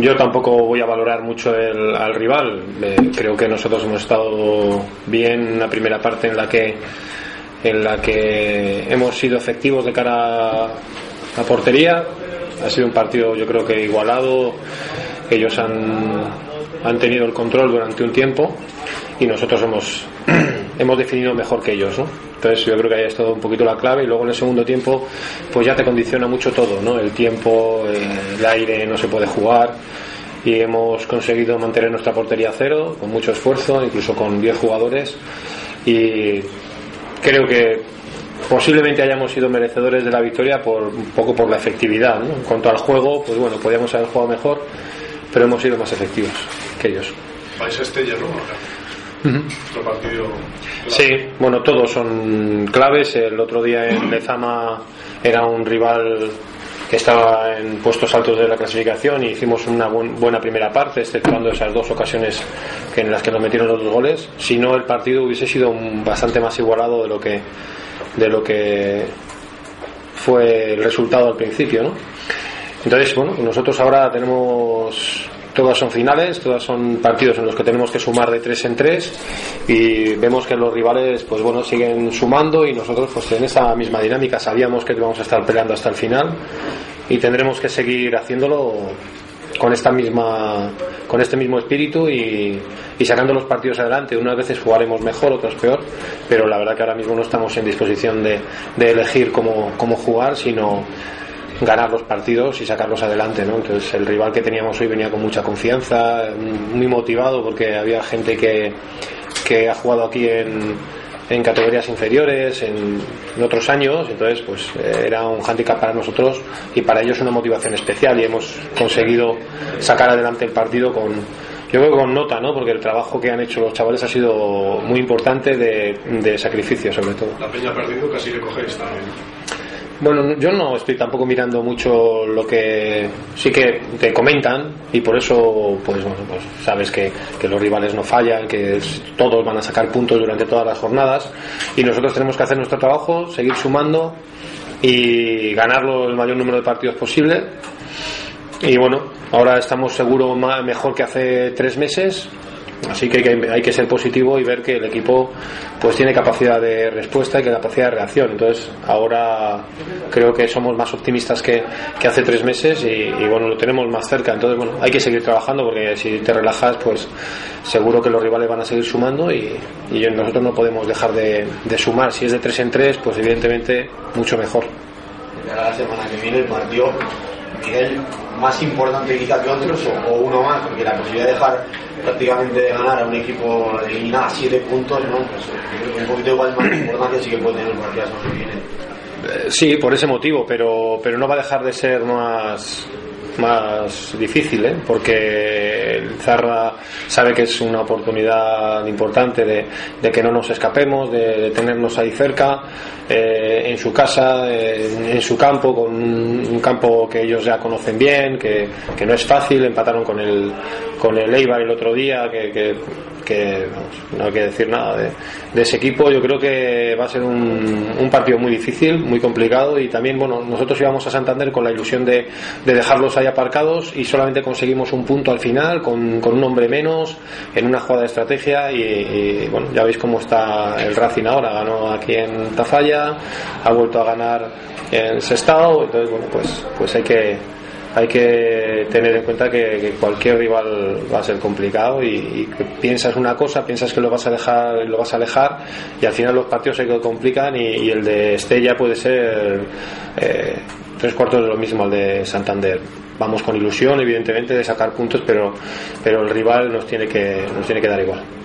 yo tampoco voy a valorar mucho el, al rival. Eh, creo que nosotros hemos estado bien en la primera parte en la que en la que hemos sido efectivos de cara a portería. Ha sido un partido yo creo que igualado. Ellos han, han tenido el control durante un tiempo y nosotros hemos, hemos definido mejor que ellos. ¿no? Entonces yo creo que ahí ha estado un poquito la clave y luego en el segundo tiempo pues ya te condiciona mucho todo, ¿no? El tiempo, eh, el aire, no se puede jugar y hemos conseguido mantener nuestra portería a cero con mucho esfuerzo, incluso con 10 jugadores y creo que posiblemente hayamos sido merecedores de la victoria por un poco por la efectividad. ¿no? En cuanto al juego, pues bueno, podríamos haber jugado mejor, pero hemos sido más efectivos que ellos. Vais a Partido. Sí, bueno, todos son claves. El otro día en Lezama era un rival que estaba en puestos altos de la clasificación y hicimos una buen- buena primera parte, exceptuando esas dos ocasiones que en las que nos metieron los dos goles. Si no, el partido hubiese sido un- bastante más igualado de lo que de lo que fue el resultado al principio, ¿no? Entonces, bueno, nosotros ahora tenemos todas son finales, todas son partidos en los que tenemos que sumar de tres en tres y vemos que los rivales, pues bueno, siguen sumando y nosotros, pues en esa misma dinámica sabíamos que vamos a estar peleando hasta el final y tendremos que seguir haciéndolo con esta misma con este mismo espíritu y, y sacando los partidos adelante. Unas veces jugaremos mejor otras peor pero la verdad que ahora mismo no estamos en disposición de, de elegir cómo, cómo jugar sino ganar los partidos y sacarlos adelante ¿no? entonces el rival que teníamos hoy venía con mucha confianza muy motivado porque había gente que, que ha jugado aquí en, en categorías inferiores, en, otros años, entonces pues eh, era un hándicap para nosotros y para ellos una motivación especial y hemos conseguido sacar adelante el partido con, yo creo que con nota, ¿no? Porque el trabajo que han hecho los chavales ha sido muy importante de, de sacrificio sobre todo. La peña ha perdido, casi le cogéis también. Bueno, yo no estoy tampoco mirando mucho lo que sí que te comentan y por eso, pues bueno, pues sabes que, los rivales no fallan, que todos van a sacar puntos durante todas las jornadas y nosotros tenemos que hacer nuestro trabajo, seguir sumando y ganarlo el mayor número de partidos posible. Y bueno, ahora estamos seguro mejor que hace tres meses, así que hay, que hay que ser positivo y ver que el equipo pues tiene capacidad de respuesta y que capacidad de reacción. Entonces ahora creo que somos más optimistas que, que hace tres meses y, bueno, lo tenemos más cerca. Entonces bueno, hay que seguir trabajando porque si te relajas pues seguro que los rivales van a seguir sumando y, nosotros no podemos dejar de, de sumar. Si es de tres en tres pues evidentemente mucho mejor. La semana que viene el partido, Miguel, más importante quizá que otros o, uno más, porque la posibilidad de dejar prácticamente de ganar a un equipo de eliminar a siete puntos, ¿no? Pues que un poquito igual más importancia sí que puede tener el partido que viene. Eh, Sí, por ese motivo, pero, pero no va a dejar de ser más, más difícil, ¿eh? porque el Zarra sabe que es una oportunidad importante de, que no nos escapemos, de, tenernos ahí cerca, eh, en su casa, en, su campo, con un, campo que ellos ya conocen bien, que, no es fácil, empataron con el, con el Eibar el otro día, que, que, no hay que decir nada de, ese equipo. Yo creo que va a ser un, partido muy difícil, muy complicado y también, bueno, nosotros íbamos a Santander con la ilusión de, de dejarlos ahí aparcados y solamente conseguimos un punto al final con, un hombre menos en una jugada de estrategia y, y, bueno, ya veis cómo está el Racing ahora. Ganó aquí en Tafalla, ha vuelto a ganar en Sestao, entonces, bueno, pues, pues hay que hay que tener en cuenta que, cualquier rival va a ser complicado y, y que piensas una cosa, piensas que lo vas a dejar, lo vas a alejar y al final los partidos se complican y, y el de Estella puede ser eh, tres cuartos de lo mismo al de Santander. Vamos con ilusión, evidentemente, de sacar puntos, pero, pero el rival nos tiene que, nos tiene que dar igual.